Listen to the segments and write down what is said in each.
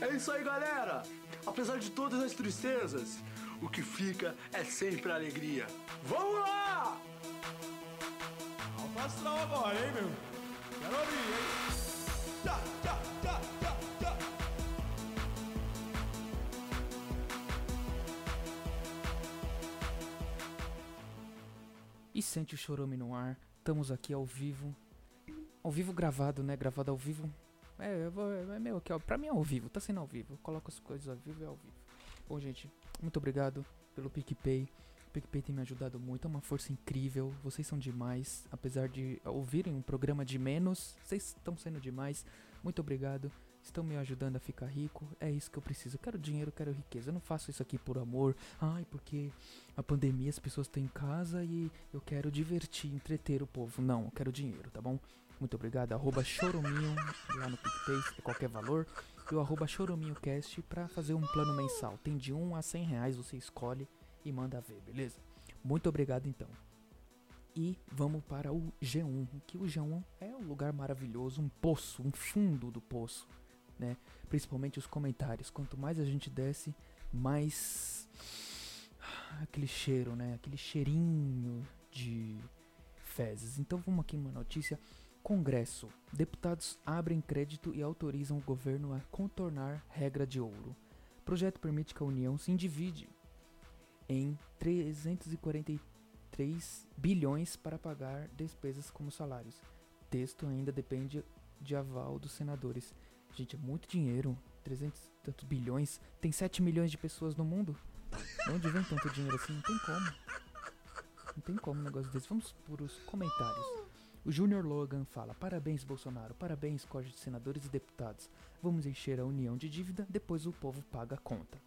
É isso aí, galera! Apesar de todas as tristezas, o que fica é sempre a alegria. Vamos lá! Alto astral agora, hein, meu? Quero ouvir, hein? E sente o chorume no ar. Estamos aqui ao vivo. Ao vivo gravado, né? Gravado ao vivo. É, eu vou, é meu aqui, ó. Pra mim é ao vivo, tá sendo ao vivo. Eu coloco as coisas ao vivo e é ao vivo. Bom, gente, muito obrigado pelo PicPay. O PicPay tem me ajudado muito, é uma força incrível. Vocês são demais. Apesar de ouvirem um programa de menos, vocês estão sendo demais. Muito obrigado. Estão me ajudando a ficar rico. É isso que eu preciso. Eu quero dinheiro, eu quero riqueza. Eu não faço isso aqui por amor. Ai, porque a pandemia as pessoas estão em casa e eu quero divertir, entreter o povo. Não, eu quero dinheiro, tá bom? Muito obrigado. Arroba Chorominho lá no PicPay, é qualquer valor. E o arroba ChorominhoCast pra fazer um plano mensal. Tem de 1 a 100 reais, você escolhe e manda ver, beleza? Muito obrigado então. E vamos para o G1, que o G1 é um lugar maravilhoso, um poço, um fundo do poço, né? Principalmente os comentários. Quanto mais a gente desce, mais aquele cheiro, né? Aquele cheirinho de fezes. Então vamos aqui uma notícia. Congresso. Deputados abrem crédito e autorizam o governo a contornar regra de ouro. Projeto permite que a União se endivide em 343 bilhões para pagar despesas como salários. Texto ainda depende de aval dos senadores. Gente, é muito dinheiro. 300 e tantos bilhões. Tem 7 milhões de pessoas no mundo. De Onde vem tanto dinheiro assim? Não tem como. Não tem como um negócio desse. Vamos por os comentários. O Júnior Logan fala: Parabéns, Bolsonaro. Parabéns, Código de Senadores e Deputados. Vamos encher a União de dívida, depois o povo paga a conta.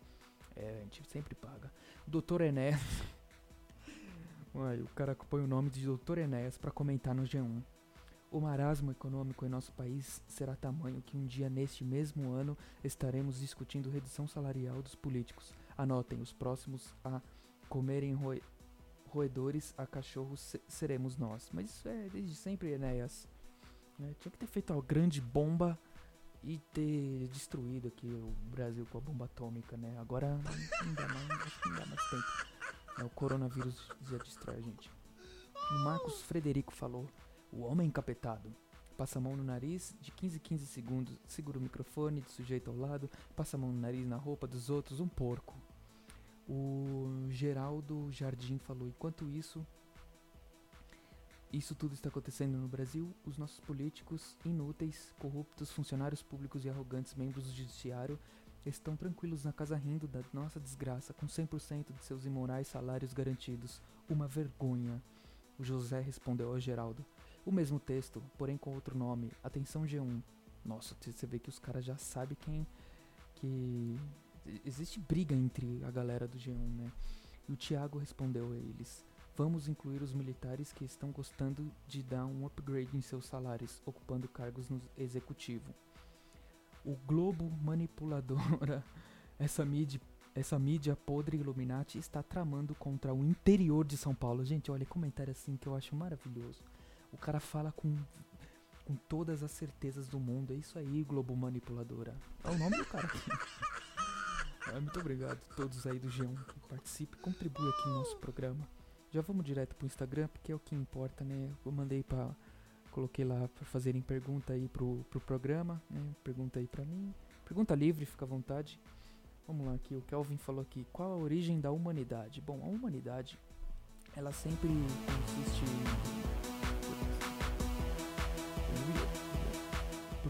É, a gente sempre paga. O Dr. Enéas. Uai, o cara põe o nome de Dr. Enéas para comentar no G1. O marasmo econômico em nosso país será tamanho que um dia neste mesmo ano estaremos discutindo redução salarial dos políticos. Anotem, os próximos a comerem roe roedores a cachorros se- seremos nós. Mas isso é desde sempre, Enéas. né? Tinha que ter feito uma grande bomba e ter destruído aqui o Brasil com a bomba atômica, né? Agora não dá mais, não dá mais tempo. É, o coronavírus já destrói a gente. O Marcos Frederico falou: O homem encapetado. Passa a mão no nariz, de 15 em 15 segundos, segura o microfone de sujeito ao lado, passa a mão no nariz na roupa dos outros, um porco. O Geraldo Jardim falou: enquanto isso, isso tudo está acontecendo no Brasil, os nossos políticos inúteis, corruptos, funcionários públicos e arrogantes membros do judiciário estão tranquilos na casa rindo da nossa desgraça, com 100% de seus imorais salários garantidos. Uma vergonha. O José respondeu ao Geraldo. O mesmo texto, porém com outro nome. Atenção G1. Nossa, você vê que os caras já sabem quem. Que. Existe briga entre a galera do G1, né? E o Thiago respondeu a eles: Vamos incluir os militares que estão gostando de dar um upgrade em seus salários, ocupando cargos no executivo. O Globo manipuladora, essa mídia, essa mídia podre Illuminati está tramando contra o interior de São Paulo. Gente, olha, comentário assim que eu acho maravilhoso. O cara fala com, com todas as certezas do mundo. É isso aí, Globo manipuladora. É o nome do cara aqui. Muito obrigado a todos aí do G1 que participam e contribuem aqui no nosso programa. Já vamos direto pro Instagram, porque é o que importa, né? Eu mandei pra. Coloquei lá pra fazerem pergunta aí pro, pro programa, né? Pergunta aí pra mim. Pergunta livre, fica à vontade. Vamos lá aqui, o Kelvin falou aqui. Qual a origem da humanidade? Bom, a humanidade, ela sempre consiste em-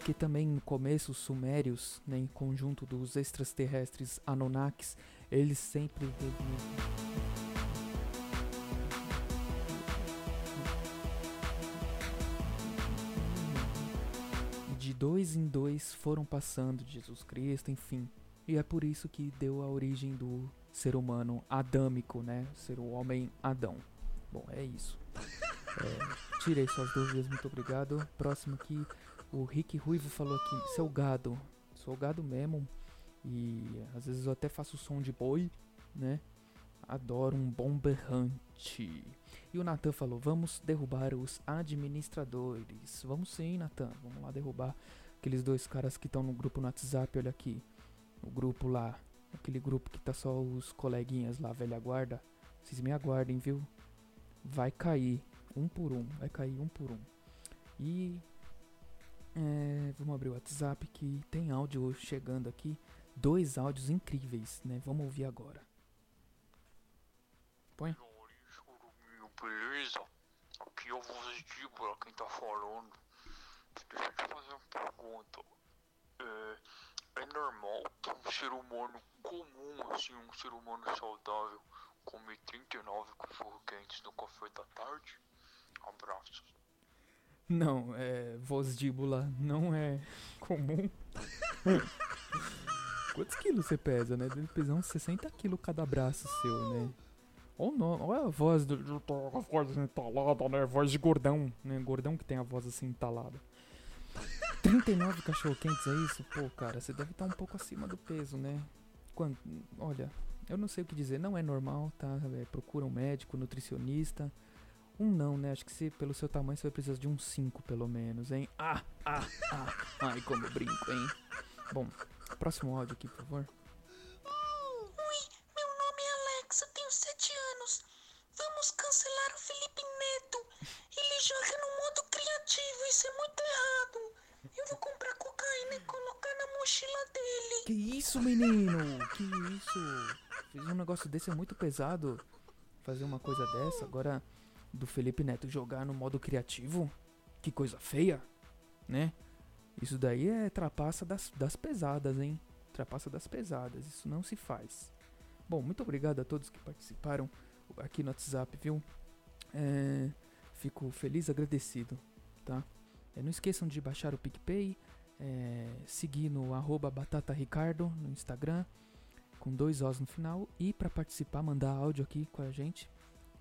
Porque também no começo os sumérios, né, em conjunto dos extraterrestres Anunnakis, eles sempre de dois em dois foram passando Jesus Cristo, enfim. E é por isso que deu a origem do ser humano adâmico, né? Ser o homem Adão. Bom, é isso. É, tirei suas dúvidas, muito obrigado. Próximo aqui, o Rick Ruivo falou aqui, seu gado. Sou gado mesmo. E às vezes eu até faço som de boi, né? Adoro um bom berrante. E o Natan falou: vamos derrubar os administradores. Vamos sim, Natan. Vamos lá derrubar aqueles dois caras que estão no grupo no WhatsApp. Olha aqui. o grupo lá, aquele grupo que tá só os coleguinhas lá, velha guarda, vocês me aguardem, viu? Vai cair um por um, vai cair um por um. E é, vamos abrir o WhatsApp que tem áudio chegando aqui, dois áudios incríveis, né? Vamos ouvir agora. Põe. Beleza? Aqui é o voz de Dibra, quem tá falando. Deixa eu te fazer uma pergunta. É, é normal que um ser humano comum, assim, um ser humano saudável, come 39 cachorro quentes no café da tarde? Abraços. Não, é. Vosdíbula não é comum. Quantos quilos você pesa, né? Deve pesar uns 60 quilos cada braço seu, né? Ou não, ou é a voz do. A voz entalada, né? Voz de gordão, né? Gordão que tem a voz assim entalada. 39 cachorro-quentes, é isso? Pô, cara, você deve estar um pouco acima do peso, né? Quando, olha, eu não sei o que dizer, não é normal, tá? É, procura um médico, nutricionista. Um não, né? Acho que se, pelo seu tamanho você vai precisar de um 5 pelo menos, hein? Ah, ah, ah. Ai, como brinco, hein? Bom, próximo áudio aqui, por favor. Oi, meu nome é Alex, eu tenho 7 anos. Vamos cancelar o Felipe Neto. Ele joga no modo criativo, isso é muito errado. Eu vou comprar cocaína e colocar na mochila dele. Que isso, menino? Que isso? Fiz um negócio desse é muito pesado. Fazer uma coisa dessa. Agora, do Felipe Neto jogar no modo criativo. Que coisa feia, né? Isso daí é trapaça das, das pesadas, hein? Trapaça das pesadas. Isso não se faz. Bom, muito obrigado a todos que participaram aqui no WhatsApp, viu? É, fico feliz, agradecido, tá? É, não esqueçam de baixar o PicPay, é, seguir no arroba batataricardo no Instagram, com dois Os no final. E para participar, mandar áudio aqui com a gente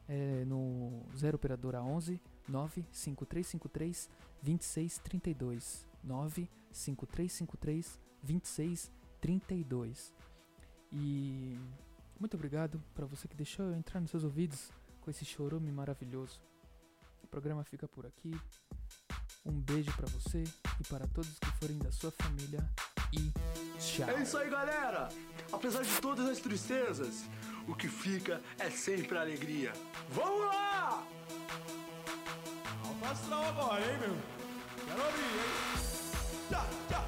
é, no 0 Operadora 11 95353 2632. 95353 2632. E muito obrigado para você que deixou eu entrar nos seus ouvidos com esse chorume maravilhoso. O programa fica por aqui. Um beijo para você e para todos que forem da sua família e tchau. É isso aí, galera! Apesar de todas as tristezas, o que fica é sempre a alegria. Vamos lá! Alfa astral agora, hein, meu? Quero abrir, hein? Tchá, tchá,